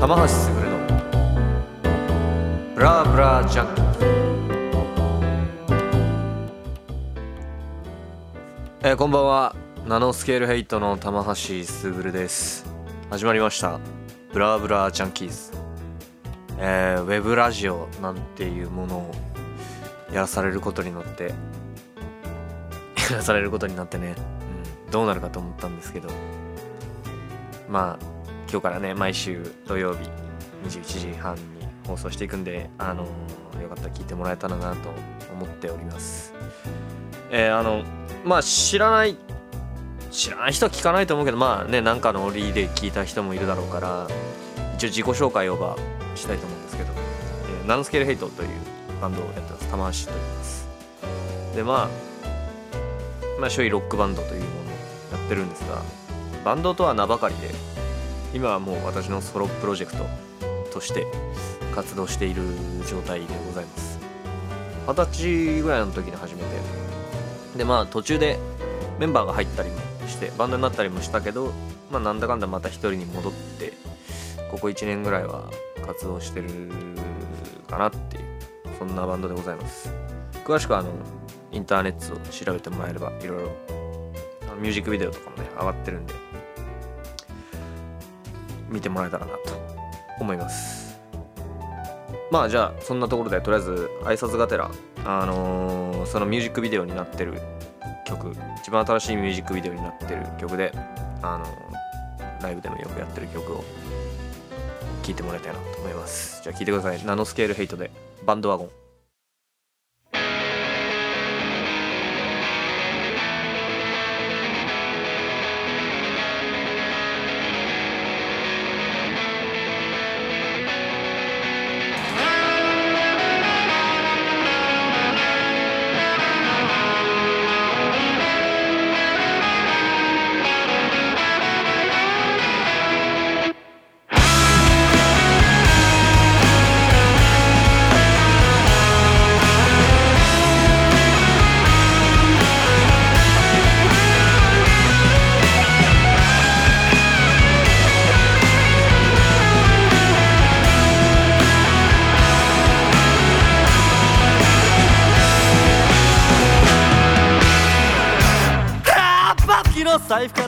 玉橋すぐるのブラブラジャンキーえーこんばんは。ナノスケールヘイトの玉橋すぐるです。始まりました。ブラブラジャンキーズ。えーウェブラジオなんていうものをやらされることになって。やらされることになってね、どうなるかと思ったんですけどまあ今日からね毎週土曜日21時半に放送していくんであのよかったら聞いてもらえたらなと思っております。えーあのまあ知らない知らない人は聞かないと思うけどまあねなんかの折で聞いた人もいるだろうから一応自己紹介をばしたいと思うんですけど、えーナノスケールヘイトというバンドをやってます。玉橋と言います。でまあまあ初位ロックバンドというものやってるんですがバンドとは名ばかりで今はもう私のソロプロジェクトとして活動している状態でございます。二十歳ぐらいの時に始めてでまあ途中でメンバーが入ったりもしてバンドになったりもしたけどまあなんだかんだまた一人に戻ってここ1年ぐらいは活動してるかなっていうそんなバンドでございます。詳しくはあのインターネットを調べてもらえればいろいろのミュージックビデオとかもね上がってるんで見てもらえたらなと思います。まあじゃあそんなところでとりあえず挨拶がてらあのーそのミュージックビデオになってる曲一番新しいミュージックビデオになってる曲であのーライブでもよくやってる曲を聴いてもらいたいなと思います。じゃあ聴いてください。ナノスケールヘイトでバンドワゴン。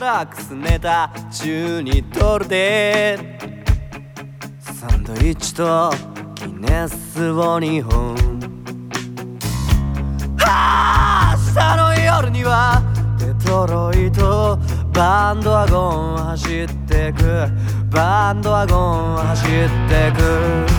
財布からくすねた中に取るでサンドイッチとギネスを2本。はあ明日の夜にはデトロイト。バンドワゴン走ってく。バンドワゴン走ってく。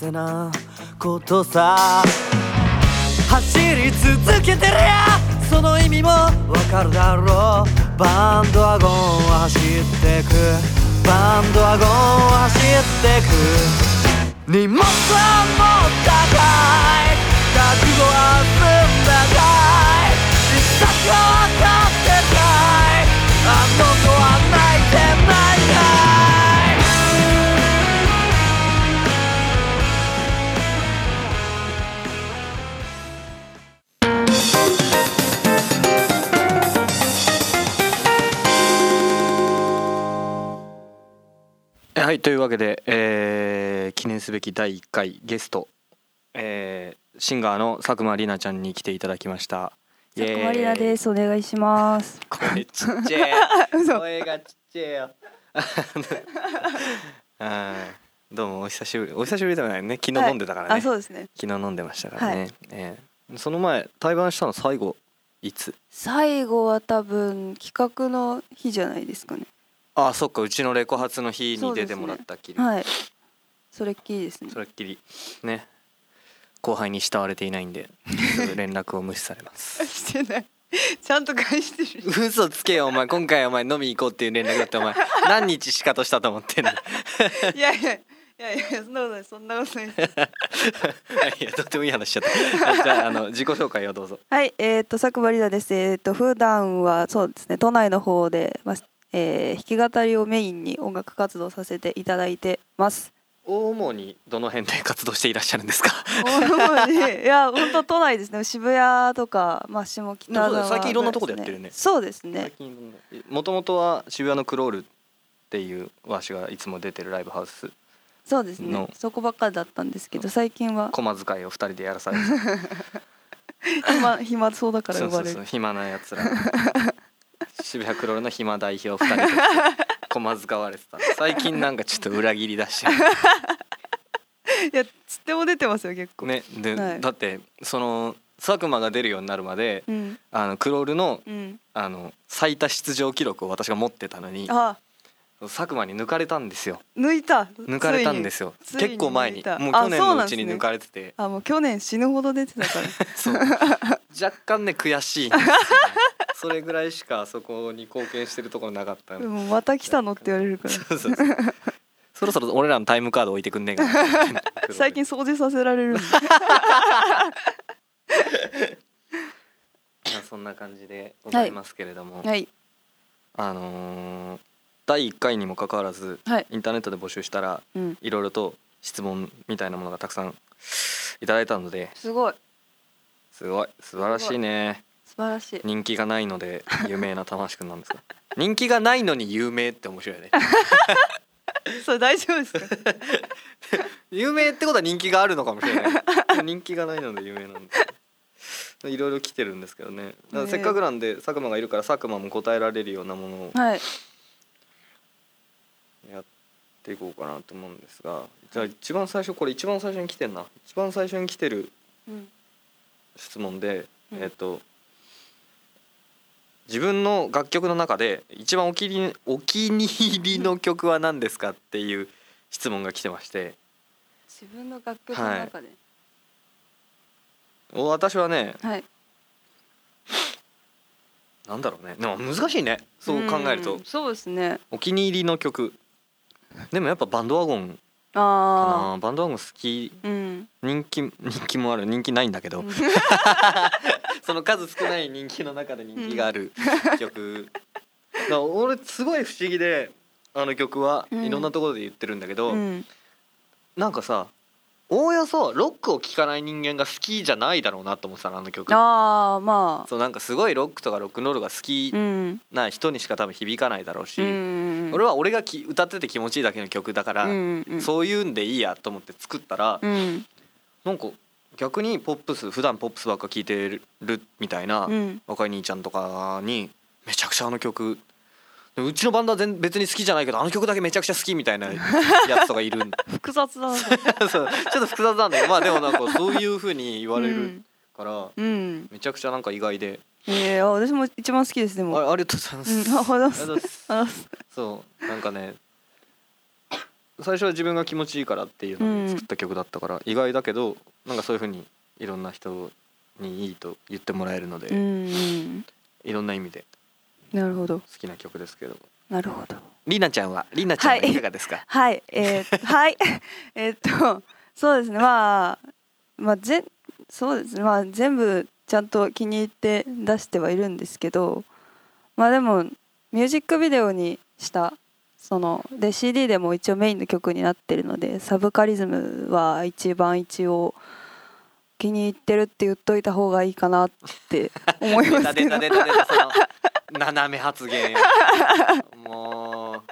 せなことさ。走り続けてりゃその意味もわかるだろう。バンドワゴンは走ってく。バンドワゴンは走ってく。荷物は持ったかい。覚悟は済んだかい。実策は分かってかい。あのはい。というわけで、えー記念すべき第1回ゲスト、えーシンガーの佐久間里奈ちゃんに来ていただきました。佐久間里奈です。すお願いします。声ちっちゃい嘘。声がちっちゃいよ。どうもお久しぶりお久しぶりではないね。昨日飲んでたからね、あそうですね。昨日飲んでましたからね、はい。えーその前対バンしたの最後いつ？最後は多分企画の日じゃないですかねあそっかうちのレコ発の日に出てもらったっきり。はい。それっきりですね。それっきり。ね。後輩に慕われていないんで連絡を無視されます。してない。ちゃんと返してる。嘘つけよお前。今回お前飲み行こうっていう連絡だってお前 何日しかとしたと思ってんの？いやいやいやいやそんなことないそんなことない いやとってもいい話しちゃった。じゃああの自己紹介をどうぞ。はいえっ、と佐久間リナです。えっ、と普段はそうですね都内の方でまあえー弾き語りをメインに音楽活動させていただいてます。主にどの辺で活動していらっしゃるんですか？主にいや本当都内ですね渋谷とかまあ下北沢そうだよ最近いろんなとこでやってるねそうです最ね。近もともとは渋谷のクロールっていうわしがいつも出てるライブハウスそうですねの。そこばっかりだったんですけど最近は駒遣いを二人でやらされて 暇暇そうだからそうそう呼ばれる。そう暇なやつら渋谷クロールの暇代表二人で駒遣われてた最近なんかちょっと裏切り出してるいやつっても出てますよ結構。ねで、はい。だってその佐久間が出るようになるまでうん。あのクロールのうん。あの最多出場記録を私が持ってたのにあ佐久間に抜かれたんですよ。抜いた。抜かれたんですよ。結構前に。もう去年のうちに抜かれてて。あもう去年死ぬほど出てたから。そう。若干ね悔しいんですよね それぐらいしかそこに貢献してるところなかったの。もうまた来たのって言われるから。そうそうそう。そろそろ俺らのタイムカード置いてくんねえかな。最近掃除させられる そんな感じでございますけれども、はい。あのー第1回にもかかわらずはい。インターネットで募集したらうん。いろいろと質問みたいなものがたくさんいただいたので。すごい。すごい。素晴らしいね素晴らしい。人気がないので有名な玉橋くんなんですか人気がないのに有名って面白いよね。それ大丈夫ですか？有名ってことは人気があるのかもしれない。人気がないので有名なんで。すいろいろ来てるんですけどね。せっかくなんで佐久間がいるから佐久間も答えられるようなものをはい。やっていこうかなと思うんですが。じゃあ一番最初これ一番最初に来てんな。一番最初に来てるうん。質問で、うん。えっと自分の楽曲の中で一番お気にお気に入りの曲は何ですかっていう質問が来てまして自分の楽曲の中で。お私はねはい。なんだろうねでも難しいねそう考えるとんそうですね。お気に入りの曲でもやっぱバンドワゴンかあなバンドワゴン好きあ。うん。人気 人気もある人気ないんだけど その数少ない人気の中で人気がある曲、だから俺すごい不思議であの曲はうんいろんなところで言ってるんだけど、うん。なんかさおおよそロックを聴かない人間が好きじゃないだろうなと思ってたのあの曲ああまあ。そうなんかすごいロックとかロックンロールが好きうん。な人にしか多分響かないだろうし、うん。俺は俺がき歌ってて気持ちいいだけの曲だから、うんうん。そういうんでいいやと思って作ったら、うん。なんか逆にポップス普段ポップスばっか聴いてるみたいな、うん。若い兄ちゃんとかにめちゃくちゃあの曲うちのバンドは全別に好きじゃないけどあの曲だけめちゃくちゃ好きみたいな やつとかいるん複雑だな。そうちょっと複雑なんだけどまあでもなんかそういう風に言われるうん。から、うん。めちゃくちゃなんか意外で、ええあ私も一番好きですであも。ありがとうございます、うん。あ、りがとうございますあ、そうなんかね最初は自分が気持ちいいからっていうので作った曲だったから、意外だけどなんかそういう風にいろんな人にいいと言ってもらえるので、うんうん。いろんな意味でなるほど。好きな曲ですけどなるほど。りなちゃんはりなちゃんははいいかがですか、はい、えー、はい、えーっと、そうですね、まあ、まあ、ぜ、そうですね、まあ、全部ちゃんと気に入って出してはいるんですけど。まあ、でも、ミュージックビデオにした。そので CD でも一応メインの曲になってるのでサブカリズムは一番一応気に入ってるって言っといた方がいいかなって思いますけど斜め発言もう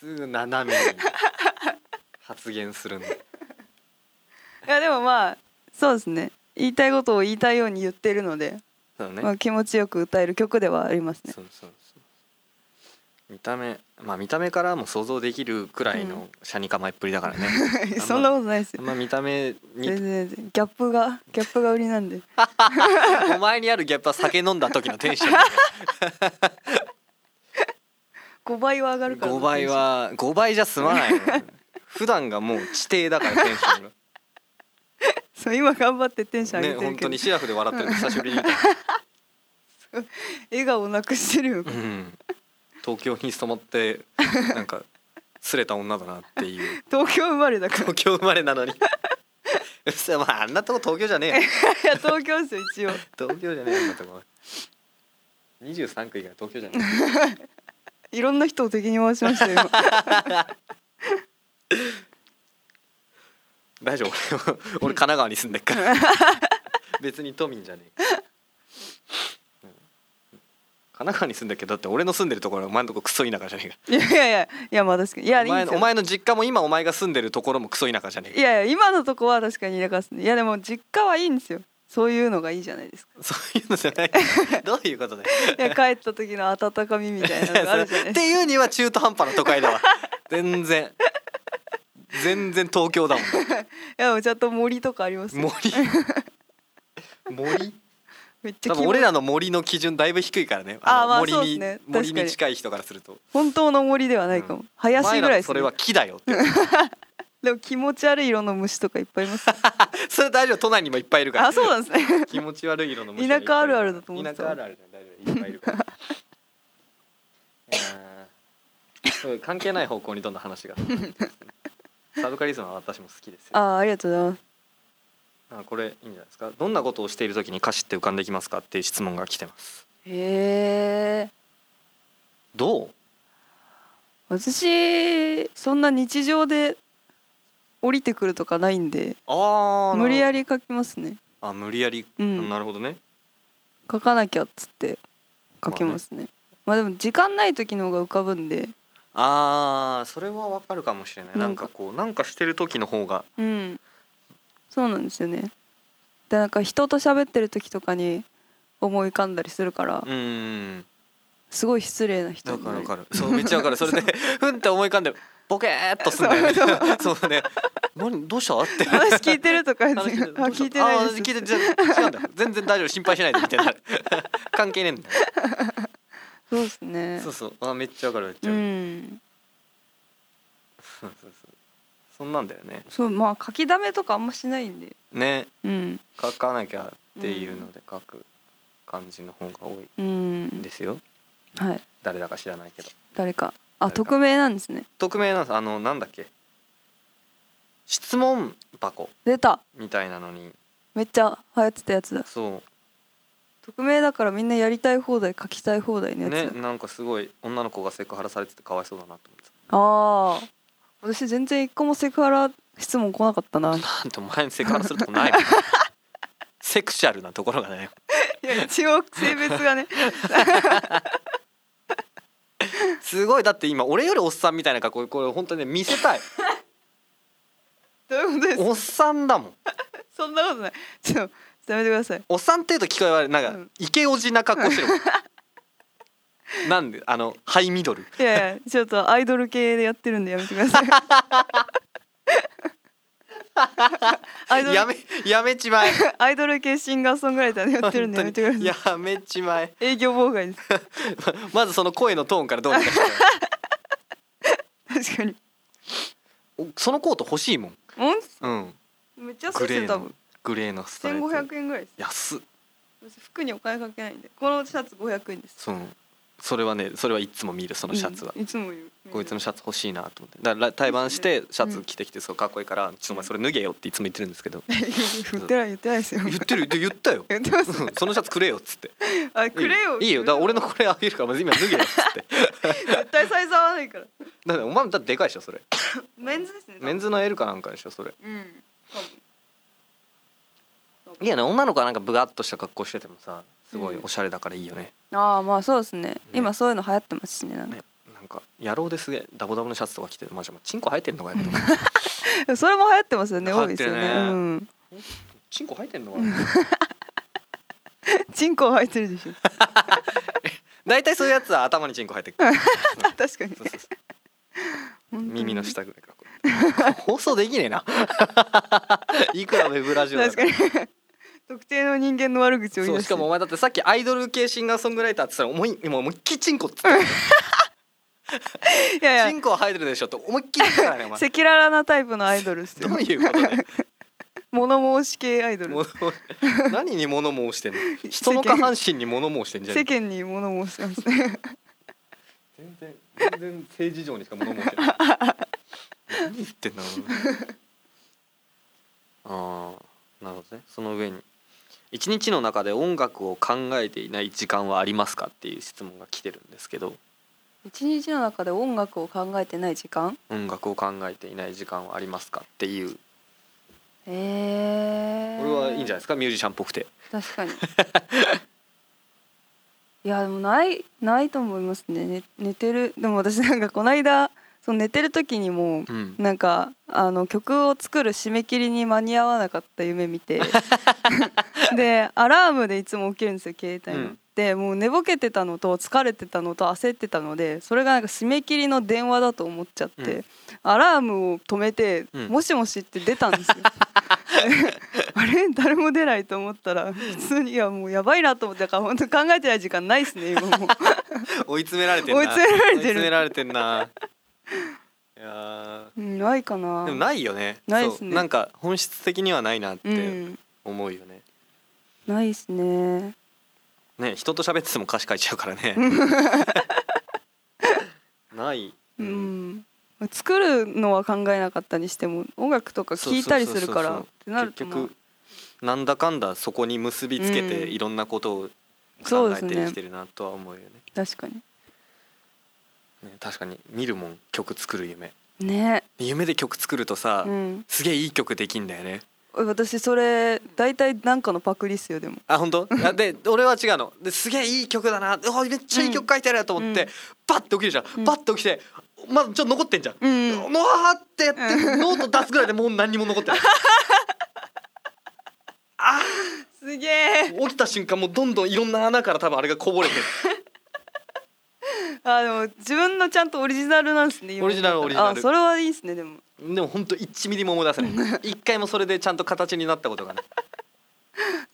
すぐ斜めに発言するのいやでもまあそうですね言いたいことを言いたいように言ってるので、そうね、まあ、気持ちよく歌える曲ではありますね。そうそうそう見た目まあ見た目からも想像できるくらいの車に構えっぷりだからね、あんまそんなことないですよ。ま見た目に全然全然。ギャップがギャップが売りなんで。お前にあるギャップは酒飲んだ時のテンションだ 5倍は上がるから5倍は5倍じゃ済まないの。普段がもう地底だからテンションがそう今頑張ってテンション上ね本げてるけど、当にシラフで笑ってるの久しぶりに笑顔なくしてるよ、うん、東京に染まってなんかすれた女だなっていう。東京生まれだから。東京生まれなのに。まああんなとこ東京じゃねえ 東京ですよ一応。東京じゃねえよあんなとこ。23区以外東京じゃね いろんな人を敵に回しましたよ大丈夫。俺 俺神奈川に住んでっから。別に都民じゃねえ。か、うん。神奈川に住んでるけ？どだって俺の住んでるところはお前のとこクソ田舎じゃねえか。いやいやいやいやまあ確かに。いやお前のお前の実家も今お前が住んでるところもクソ田舎じゃねえいやいや今のとこは確かに田舎ですね。いやでも実家はいいんですよ。そういうのがいいじゃないですか。かそういうのじゃない。どういうことだよ。いや帰った時の温かみみたいなのがあるじゃないっていうには中途半端な都会だわ。全然全然東京だもんか いやちゃんと森とかありますよ。森？森？めっちゃ多分俺らの森の基準だいぶ低いからね。ああの森に、ね。森に。に近い人からすると。本当の森ではないかも、うん。林ぐらいそれは木だよって。でも気持ち悪い色の虫とかいっぱいいますそれ大丈夫都内にもいっぱいいるから。あそうなんですね。気持ち悪い色の虫田舎あるあるだと思ってた。田舎あるある大丈夫いっぱいいるから関係ない方向にどんどん話がサブカリズムは私も好きですよ。あありがとうございます。あこれいいんじゃないですか？どんなことをしている時に歌詞って浮かんできますかっていう質問が来てます。へえどう？私そんな日常で降りてくるとかないんでああ無理やりり書きますね。あ無理やり、うん。なるほどね。書かなきゃっつって書きますね,、まあでも時間ない時の方が浮かぶんであーそれはわかるかもしれない。ななんんかかこうなんかしてる時の方が。うん。そうなんですよね。でなんか人と喋ってる時とかに思い浮かんだりするから。うーんすごい失礼な人わになるかるわかる。そうめっちゃわかる。それで ふんって思い浮かんでボケーっとすんだよね。そうね何どうした？って。話聞いてるとか言って話あ聞いてないです。あ聞いてじゃ違うんだ。よ全然大丈夫。心配しないでみたいな。関係ねえんだよそうですね。そうそう。あめっちゃわかるめっちゃうわかる。ん。そうそうそう。そんなんだよね。そうまあ書きだめとかあんましないんで。ね。うん。書かなきゃっていうので書く感じの方が多いうん。ん。ですよ。はい。誰だか知らないけど。誰か。あ匿名なんですね。匿名なんです。あのなんだっけ。質問箱。出た。みたいなのに。めっちゃ流行ってたやつだ。そ匿名だからみんなやりたい放題書きたい放題のうやつ。だ、ねなんかすごい女の子がセクハラされててかわいそうだなと思ってああ私全然一個もセクハラ質問来なかったな。なんてお前にセクハラするとこないもん。セクシャルなところがね。いや一応性別がね。すごいだって今俺よりおっさんみたいな格好これ本当にね見せたい。どういうことですおっさんだもん。そんなことない。ちょっとやめてください。おっさんっていうと聞こえはなんか、うん。イケオジな格好してるもんなんであのハイミドル。いやいやちょっとアイドル系でやってるんでやめてください。アイドルやめやめちまえ。アイドル系シンガーソングライターでやってるんでやめてください。やめちまえ。営業妨害です。まずその声のトーンからどうにかして確かに。おそのコート欲しいもん。もんうん。めっちゃ安いグレーので多分グレーのストライプ1500円ぐらいです。安服にお金かけないんで。このシャツ500円です。そうそれはねそれはいつも見るそのシャツは、うん。いつも言うこいつのシャツ欲しいなと思って。だから対バンしてシャツうん着てきてすごいかっこいいから「ちょっとお前それ脱げよ」っていつも言ってるんですけど。言ってない言ってないですよ。言ってる言ったよ。言ってますうん。そのシャツくれよっつって。あくれよ。いいよ。だから俺のこれあげるからまず今脱げよっつって。絶対サイズ合わないから。だってお前もだってでかいでしょそれ。メンズですねメンズの L かなんかでしょそれ。うん。多分いやね女の子はなんかブガッとした格好しててもさすごいおしゃれだからいいよね、ああまあそうですね。今そういうの流行ってますしねなんか。ねなんか野郎ですげえダボダボのシャツとか着てマジもうチンコ生えてんのかよ それも流行ってますよね多いですよね。うん。チンコ生えてんのか チンコ生えてるでしょ。大体そういうやつは頭にチンコ生えてくる。確かに。そうそうそう耳の下ぐらいか。放送できねえな。いくらウェブラジオだ確かに。特定の人間の悪口を言い出してそうしかもお前だってさっきアイドル系シンガーソングライターって言ったら思い今思いっきりチンコっつっていやいチンコは生えてるでしょって思いっきり言ったからねお前。や赤裸々なタイプのアイドルですよ。どういうことだよ。物申し系アイドル。物何に物申してんの？人の下半身に物申してんじゃん世間に物申してます。ね 全然全然政治上にしか物申してない。何言ってんだろう ああなるほどね。その上に。一日の中で音楽を考えていない時間はありますかっていう質問が来てるんですけど。一日の中で音楽を考えてない時間？音楽を考えていない時間はありますかっていう。えー、これはいいんじゃないですか？ミュージシャンっぽくて。確かに いやでもないないと思いますね。寝寝てる。でも私なんかこの間その寝てる時にもうん。なんかあの曲を作る締め切りに間に合わなかった夢見て。でアラームでいつも起きるんですよ携帯の。うん。でもう寝ぼけてたのと疲れてたのと焦ってたのでそれがなんか締め切りの電話だと思っちゃって、うん。アラームを止めて「うん。もしもし」って出たんですよ。あれ誰も出ないと思ったら普通にいやもうやばいなと思ってだから本当考えてない時間ないですね今も。う。追い詰められてんな。追い詰められてる。追い詰められてんな。いやー。うんないかな。でもないよね。ないっすね。なんか本質的にはないなっうてん、思うよね、ないですね。ね人と喋ってても歌詞書いちゃうからね。ない。うん、作るのは考えなかったにしても音楽とか聴いたりするからってなるとまあ結局なんだかんだそこに結びつけてうん。いろんなことを考えて生きてるなとは思うよね。確かに。ね確かに見るもん曲作る夢。ね、夢で曲作るとさ、うん、すげえいい曲できんだよね。私それ大体なんかのパクリっすよでも。あ本当？あで俺は違うの。ですげえいい曲だな。めっちゃいい曲書いてあるやと思って、うん。バッて起きるじゃん、うん。バッて起きてまだちょっと残ってんじゃん、うんもわーってやってノート出すぐらいでもう何にも残ってない あすげえ。ー起きた瞬間もうどんどんいろんな穴から多分あれがこぼれてる。あでも自分のちゃんとオリジナルなんですねオリジナルオリジナル。あそれはいいですねでも。でも本当1ミリも思い出せない。一回もそれでちゃんと形になったことがない。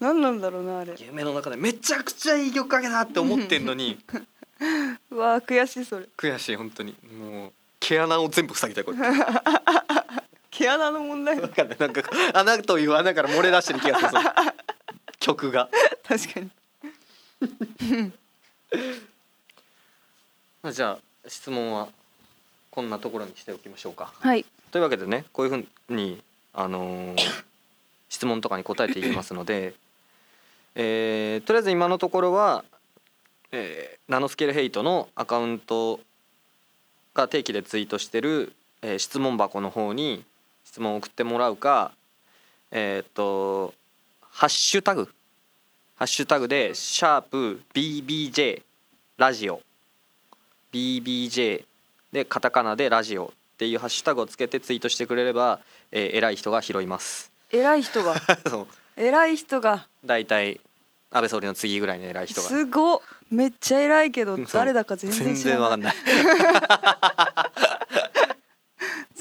何なんだろうなあれ。夢の中で。めちゃくちゃいい曲書けたって思ってんのに。うわー悔しいそれ。悔しい本当に。もう毛穴を全部塞ぎたいこうやって 毛穴の問題わかんないなんか穴という穴から漏れ出してる気がするその 曲が。確かに。まあじゃあ質問はこんなところにしておきましょうか。はい。というわけでねこういうふうにあのー質問とかに答えていきますので、えーとりあえず今のところは、えーナノスケールヘイトのアカウントが定期でツイートしてる、えー質問箱の方に質問を送ってもらうかえっ、とハッシュタグハッシュタグで「シャープ #BBJ ラジオ」BBJ でカタカナでラジオっていうハッシュタグをつけてツイートしてくれれば、えー偉い人が拾います。偉い人が。そう。偉い人が。大体安倍総理の次ぐらいの偉い人が。すごっ。めっちゃ偉いけど誰だか全然全知らない。然わかんない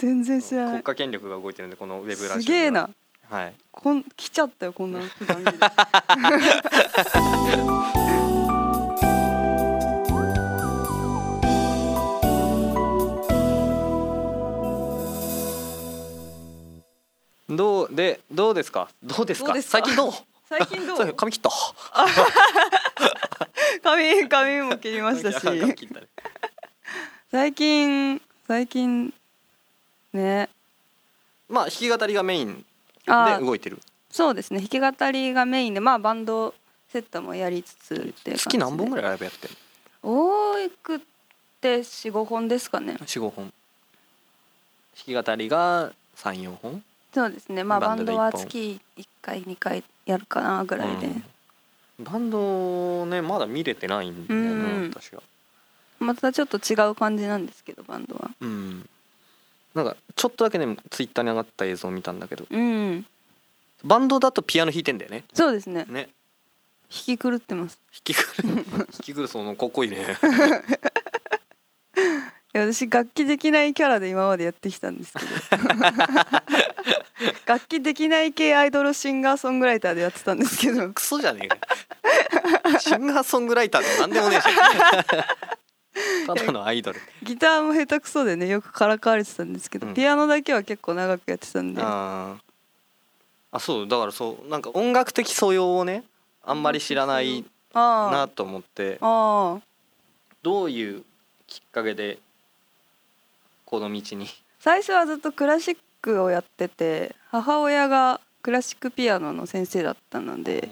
全然知らない。国家権力が動いてるんでこのウェブラジオすげえな。はい。こん来ちゃったよこんな どうでどうですか？どうですか？最近どう？最近ど そうう髪切った。髪髪も切りましたし。ね。最近最近ね。まあ弾き語りがメインあで動いてる。そうですね。弾き語りがメインでまあバンドセットもやりつつ月何本ぐらいライブやってる多くって45本ですかね。45本。弾き語りが34本。そうですね。まあバンドは月1回2回やるかなぐらいで、うん。バンドねまだ見れてないんだよな、うん。私はまたちょっと違う感じなんですけどバンドは。うんなんかちょっとだけねツイッターに上がった映像を見たんだけどうんバンドだとピアノ弾いてんだよね。そうですね。ね。弾き狂ってます。弾きくる 弾きくるそのかっこいいね。いや私楽器できないキャラで今までやってきたんですけど。楽器できない系アイドルシンガーソングライターでやってたんですけど。クソじゃねえか。よシンガーソングライターでもなんでもねえし ただのアイドル。ギターも下手くそでねよくからかわれてたんですけど、うん。ピアノだけは結構長くやってたんで。あー。あそうだからそうなんか音楽的素養をねあんまり知らないあなと思って。ああどういうきっかけでこの道に？最初はずっとクラシックをやってて母親がクラシックピアノの先生だったので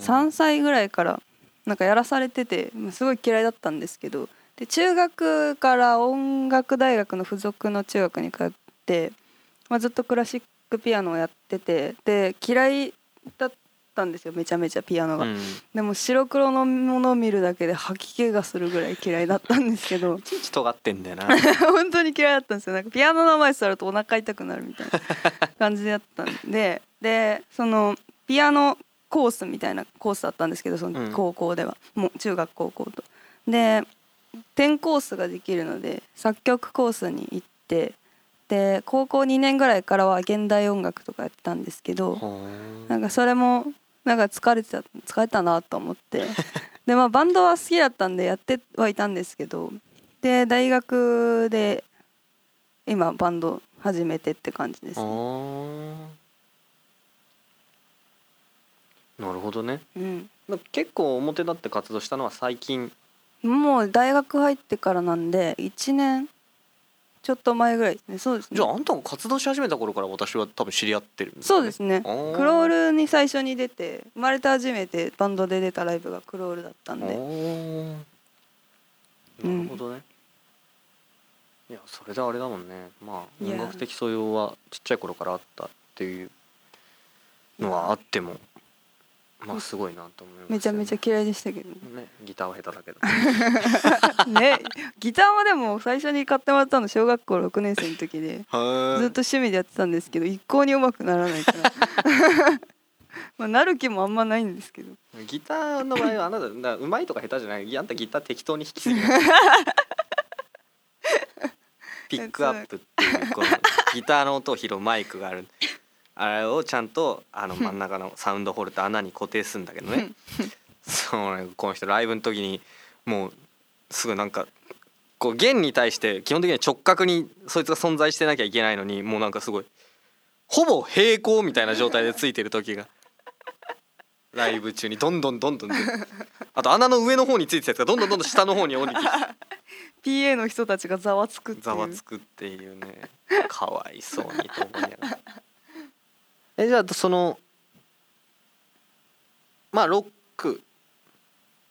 3歳ぐらいからなんかやらされててまあすごい嫌いだったんですけどで中学から音楽大学の付属の中学に通って、まあ、ずっとクラシックピアノをやっててで嫌いだったんですよめちゃめちゃピアノが。うん。でも白黒のものを見るだけで吐き気がするぐらい嫌いだったんですけど。い ちいち尖ってんだよな。本当に嫌いだったんですよ。なんかピアノの前座るとお腹痛くなるみたいな感じだったんで。でそのピアノコースみたいなコースだったんですけどそうん。の高校では、もう中学高校と。で転コースができるので作曲コースに行ってで高校2年ぐらいからは現代音楽とかやってたんですけど、なんかそれもなんか疲れてた疲れたなと思って。でまあバンドは好きだったんでやってはいたんですけどで大学で今バンド始めてって感じです、あーなるほどね。うん、だ結構表立って活動したのは最近もう大学入ってからなんで1年ちょっと前ぐらいですね。そうですね。じゃああんたが活動し始めた頃から私は多分知り合ってるんそうですね。クロールに最初に出て生まれて初めてバンドで出たライブがクロールだったんおでなるほどね、いやそれであれだもんね。まあ音楽的素養はちっちゃい頃からあったっていうのはあってもまあすごいなと思いますよね。めちゃめちゃ嫌いでしたけど。ねねギターは下手だけど。ねギターもでも最初に買ってもらったの小学校6年生の時でずっと趣味でやってたんですけど一向に上手くならないから。まあなる気もあんまないんですけど。ギターの場合はあなただから上手いとか下手じゃない。あんたギター適当に弾きすぎる ピックアップっていうこのギターの音を拾うマイクがあるあれをちゃんとあの真ん中のサウンドホルダー穴に固定するんだけどね。そうねこの人ライブの時にもうすぐなんかこう弦に対して基本的には直角にそいつが存在してなきゃいけないのにもうなんかすごいほぼ平行みたいな状態でついてる時が ライブ中にどんどんどんどんあと穴の上の方についてたやつがどんどんどんどん下の方に降りてきて。PA の人たちがざわつくっていう。ざわつくっていうね。かわいそうにと思いながらえじゃあそのまあロック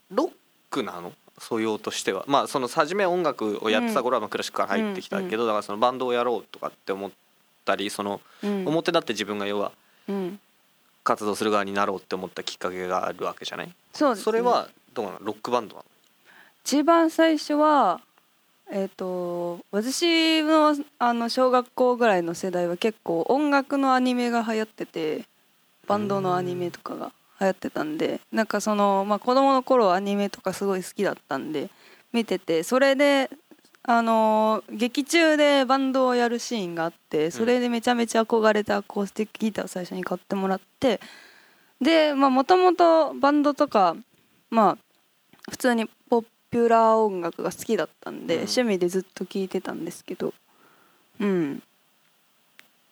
ロックなの？素養としては。まあその初め音楽をやってた頃はまあクラシックから入ってきたけど、だからそのバンドをやろうとかって思ったりそのうん表立って自分が要はうん。活動する側になろうって思ったきっかけがあるわけじゃない？そうですね。それはどうなの？ロックバンドなの？一番最初はえっ、と私のあの小学校ぐらいの世代は結構音楽のアニメが流行っててバンドのアニメとかが流行ってたんでなんかその、まあ、子供の頃アニメとかすごい好きだったんで見ててそれであの劇中でバンドをやるシーンがあってそれでめちゃめちゃ憧れてアコースティックギターを最初に買ってもらってでまあもともとバンドとかまあ普通にポッピュラー音楽が好きだったんで、うん。趣味でずっと聴いてたんですけどうん。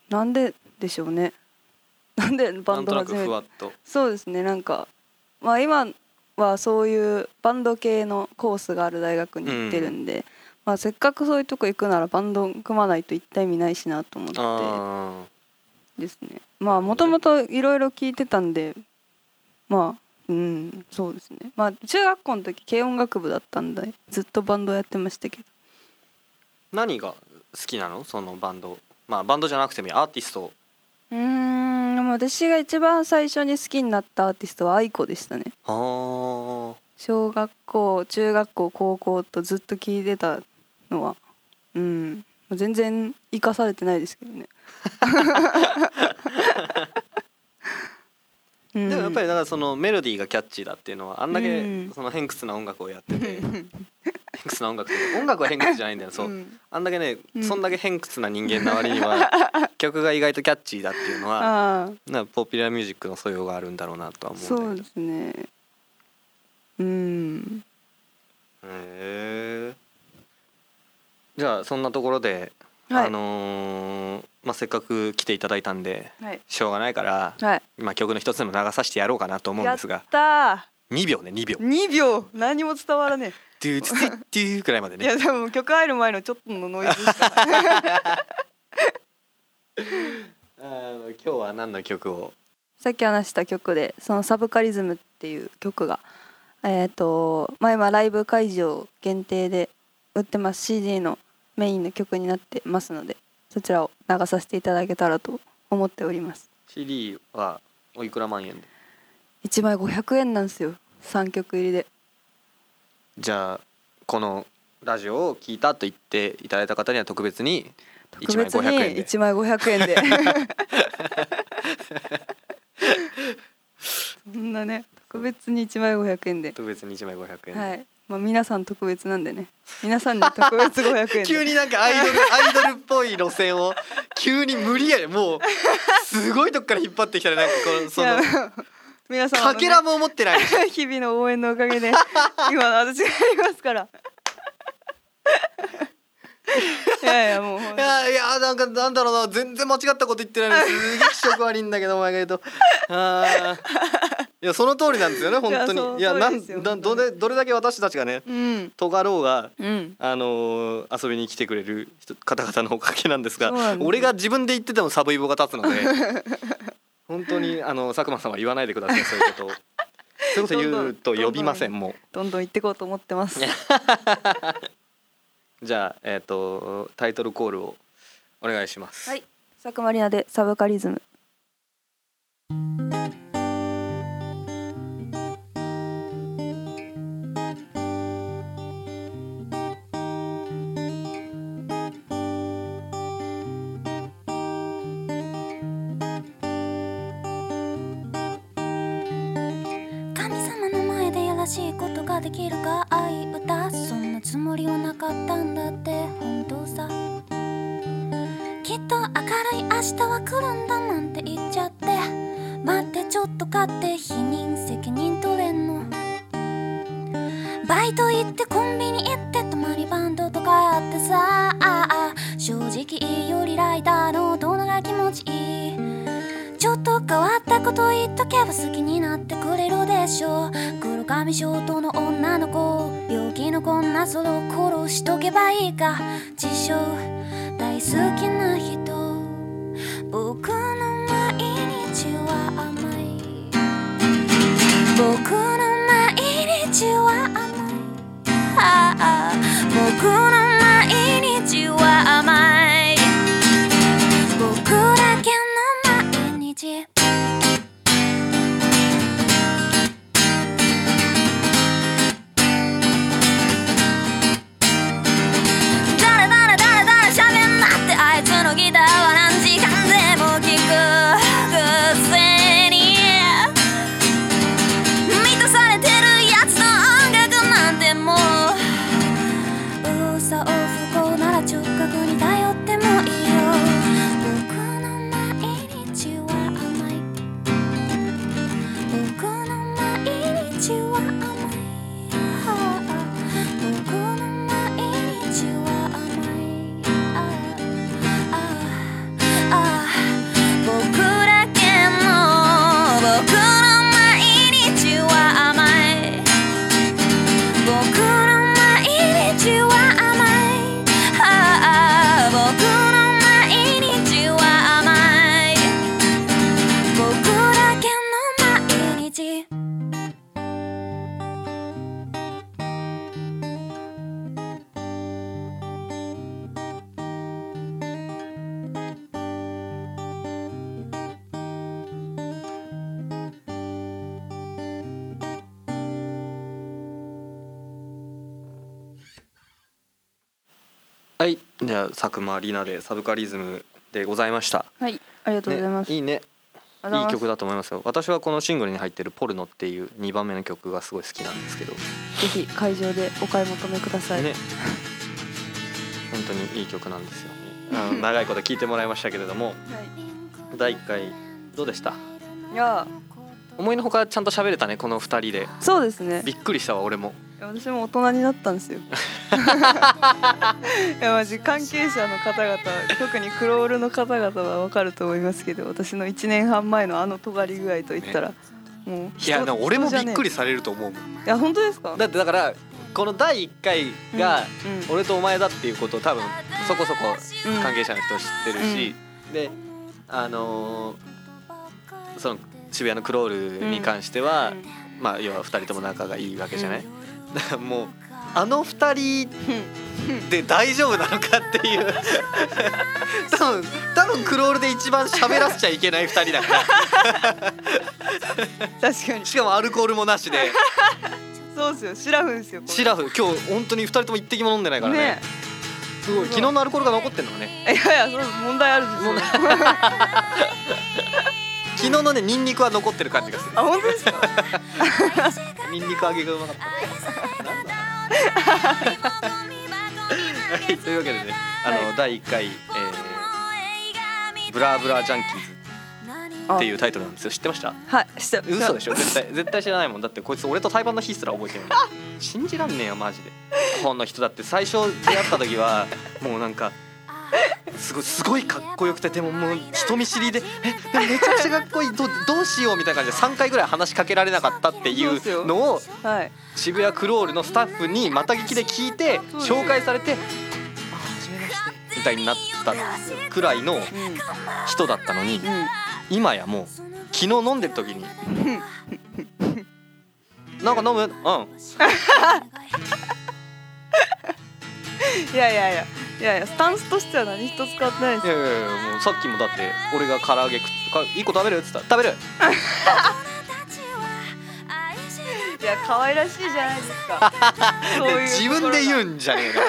なんででしょうね。なんでバンド始めふわっと。そうですね。なんかまあ今はそういうバンド系のコースがある大学に行ってるんで、まあ、せっかくそういうとこ行くならバンド組まないと行った意味ないしなと思ってあですね。まあもともといろいろ聞いてたんでまあうん。そうですね。まあ中学校の時軽音楽部だったんでずっとバンドやってましたけど。ー何が好きなの？そのバンド。まあバンドじゃなくてもアーティスト。うーん。でも私が一番最初に好きになったアーティストは aiko でしたね。あー。小学校中学校高校とずっと聞いてたのはうん。全然生かされてないですけどね ででもやっぱりだからそのメロディーがキャッチーだっていうのはあんだうけん。その偏屈な音楽をやってて偏屈な音楽って音楽は偏屈じゃないんだよ。そう、ん。あんだけね、うん。そんだけ偏屈な人間な割には 曲が意外とキャッチーだっていうのはなポピュラーミュージックの素養があるんだろうなとは思うんだそうですね。うん。へえ。じゃあそんなところで、はい。あのーまあ、せっかく来ていただいたんではい。しょうがないから、はい。まあ、曲の一つでも流させてやろうかなと思うんですがやった2秒ね2秒。ー2秒。何も伝わらねドゥツティッドゥくらいまでね。いやでも曲入る前のちょっとのノイズしかない今日は何の曲を？さっき話した曲でそのサブカリズムっていう曲がえっ、とまあ今ライブ会場限定で売ってます。CD のメインの曲になってますのでそちらを流させていただけたらと思っております。CD はおいくら万円で？1枚500円なんですよ。3曲入りで。じゃあこのラジオを聞いたと言っていただいた方には特別に特別に1枚500円で。1枚500円で。そんなね特別に1枚500円で。特別に1枚500円で、はいまあ皆さん特別なんでね。皆さんに特別500円で。急になんかアイドル アイドルっぽい路線を急に無理やりもうすごいとこから引っ張ってきたらなんかこのその皆さんかけらも思ってない。日々の応援のおかげで今の私がいますから。いやいやもういやいやなんかなんだろうな。全然間違ったこと言ってないすげえ気色悪いんだけどお前が言うと。あーいやその通りなんですよね本当に。いやなんそうですよなんどれどれだけ私たちがねうん。尖ろうがうん。あのー遊びに来てくれる人方々のおかげなんですがそうなんですよ。俺が自分で言っててもサブイボが立つので 本当にあの佐久間さんは言わないでくださいそういうことを。そういうこと言うと呼びませんもどんどん行ってこうと思ってます。う じゃあえっ、とタイトルコールをお願いします、はい。佐久間里奈でサブカリズムバイト行ってコンビニ行ってたまにバンドとかやってさ。あ正直よりライターの大人が気持ちいい。ちょっと変わったこと言っとけば好きになってくれるでしょう。黒髪ショートの女の子。病気のこんなそれを殺しとけばいいか。自称大好きな人。僕の毎日は甘い。僕のはいじゃあ佐久間里奈でサブカリズムでございました。はいありがとうございます、ね、いいね。いい曲だと思いますよ。私はこのシングルに入ってる「ポルノ」っていう2番目の曲がすごい好きなんですけど。ぜひ会場でお買い求めください、ね。本当にいい曲なんですよね。あの 長いこと聞いてもらいましたけれども。はい。第1回どうでした？いや。思いのほかちゃんと喋れたねこの2人で。そうですね。びっくりしたわ俺も。私も大人になったんですよ いやマジ関係者の方々特にクロールの方々は分かると思いますけど私の1年半前のあの尖り具合といったら、もういや俺もびっくりりされると思うもん。いや本当ですか？だってだからこの第1回がうんうん。俺とお前だっていうことを多分そこそこうん関係者の人知ってるし、であのーその渋谷のクロールに関しては、まあ要は2人とも仲がいいわけじゃない、だからもうあの2人で大丈夫なのかっていう。多分多分クロールで一番喋らせちゃいけない2人だから。確かに。しかもアルコールもなしで。そうっすよ。シラフですよシラフ。今日本当に2人とも一滴も飲んでないからね。ねすごい。昨日のアルコールが残ってんのがね。いやいやそう問題あるんですよ 昨日のねニンニクは残ってる感じがする。あ本当ですか？ニンニク揚げがうまかったはいというわけでねあの、はい。第1回、えーブラブラジャンキーズ」っていうタイトルなんですよ。知ってました？はいした嘘でしょ？絶対絶対知らないもん。だってこいつ俺と対バンの日すら覚えてない信じらんねえよマジで。この人。だって最初出会った時はもうなんかすごいすごいかっこよくてでももう人見知りで「えでもめちゃくちゃかっこいいどどうしよう」みたいな感じで3回ぐらい話しかけられなかったっていうのをはい。渋谷クロールのスタッフにまた聞きで聞いて紹介されて「あ初めまして」みたいになったくらいのうん人だったのにうん。今やもう昨日飲んでる時に「なんか飲む?」うん いやいやいやいやいやスタンスとしては何一つ変わってないですいやいやいやもうさっきもだって俺が唐揚げ食ってか「いい子食べる?」っつったら「食べる! いや可愛らしいじゃないですか そういう自分で言ううんじゃねえか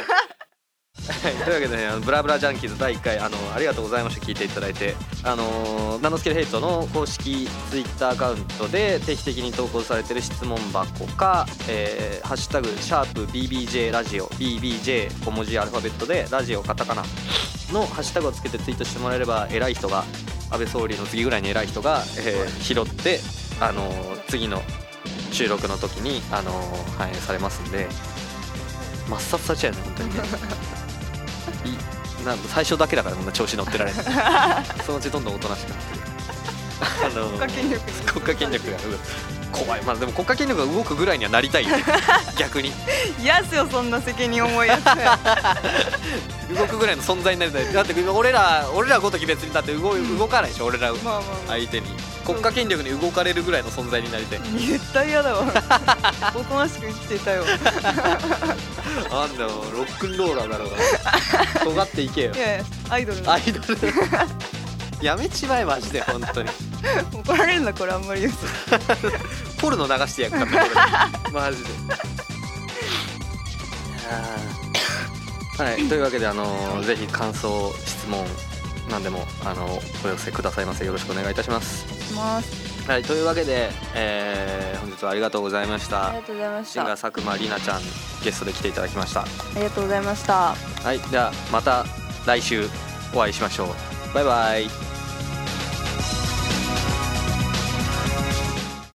はい。というわけでねあのブラブラジャンキーズ第1回あのありがとうございました聞いていただいて。あのーナノスケルヘイトの公式ツイッターアカウントで定期的に投稿されてる質問箱か、えーハッシュタグシャープ BBJ ラジオ BBJ 小文字アルファベットでラジオカタカナのハッシュタグをつけてツイートしてもらえれば偉い人が安倍総理の次ぐらいに偉い人が、えー拾ってあのー次の収録の時に、あの反映されますんで。抹殺されちゃうよね本当にね。なん最初だけだからこんな調子乗ってられる そのうちどんどんおとなしくなってる。あの国家権力に国家権力がうん。怖い。まあでも国家権力が動くぐらいにはなりたい 逆に。嫌っすよそんな責任重いやつ 動くぐらいの存在になりたい。だって俺ら俺らごとき別にだって動い動かないでしょ俺ら相手に。国家権力に動かれるぐらいの存在になりたい。絶対嫌だわ。おとなしく生きていたよ。あんだよロックンローラーだろうが 尖っていけよ。いやいやアイドル。のアイドル。やめちまえマジで本当に。怒られるんだこれあんまり言うと。ポルノ流してやるかマジではいというわけであのぜひ感想質問何でもあのお寄せくださいませ。よろしくお願いいたします。します。はいというわけで、えー本日はありがとうございました。ありがとうございました。あシンガー佐久間里奈ちゃんゲストで来ていただきました。りがとうございました。はいではまた来週お会いしましょう。バイバイ